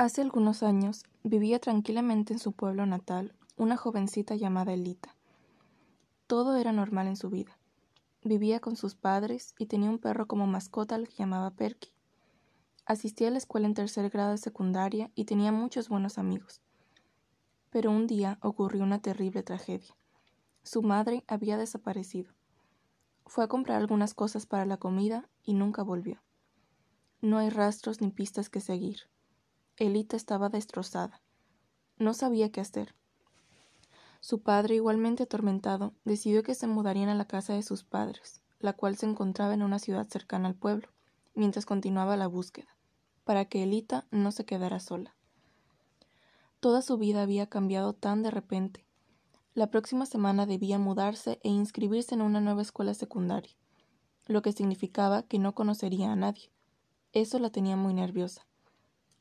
Hace algunos años vivía tranquilamente en su pueblo natal una jovencita llamada Elita. Todo era normal en su vida. Vivía con sus padres y tenía un perro como mascota al que llamaba Perky. Asistía a la escuela en tercer grado de secundaria y tenía muchos buenos amigos. Pero un día ocurrió una terrible tragedia. Su madre había desaparecido. Fue a comprar algunas cosas para la comida y nunca volvió. No hay rastros ni pistas que seguir. Elita estaba destrozada. No sabía qué hacer. Su padre, igualmente atormentado, decidió que se mudarían a la casa de sus padres, la cual se encontraba en una ciudad cercana al pueblo, mientras continuaba la búsqueda, para que Elita no se quedara sola. Toda su vida había cambiado tan de repente. La próxima semana debía mudarse e inscribirse en una nueva escuela secundaria, lo que significaba que no conocería a nadie. Eso la tenía muy nerviosa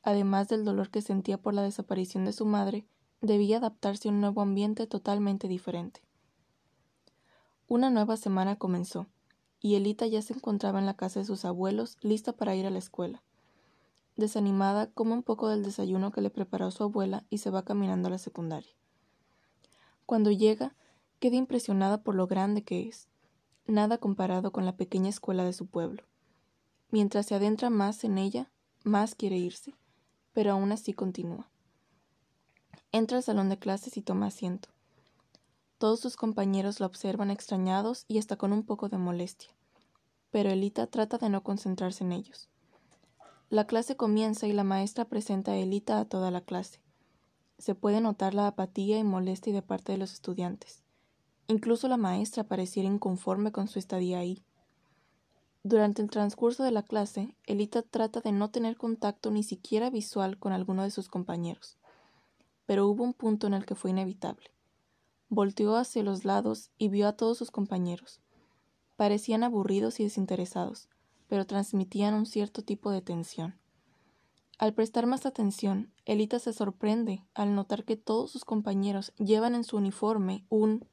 además del dolor que sentía por la desaparición de su madre, debía adaptarse a un nuevo ambiente totalmente diferente. Una nueva semana comenzó, y Elita ya se encontraba en la casa de sus abuelos, lista para ir a la escuela. Desanimada, come un poco del desayuno que le preparó su abuela y se va caminando a la secundaria. Cuando llega, queda impresionada por lo grande que es, nada comparado con la pequeña escuela de su pueblo. Mientras se adentra más en ella, más quiere irse pero aún así continúa. Entra al salón de clases y toma asiento. Todos sus compañeros la observan extrañados y hasta con un poco de molestia, pero Elita trata de no concentrarse en ellos. La clase comienza y la maestra presenta a Elita a toda la clase. Se puede notar la apatía y molestia de parte de los estudiantes. Incluso la maestra pareciera inconforme con su estadía ahí. Durante el transcurso de la clase, Elita trata de no tener contacto ni siquiera visual con alguno de sus compañeros. Pero hubo un punto en el que fue inevitable. Volteó hacia los lados y vio a todos sus compañeros. Parecían aburridos y desinteresados, pero transmitían un cierto tipo de tensión. Al prestar más atención, Elita se sorprende al notar que todos sus compañeros llevan en su uniforme un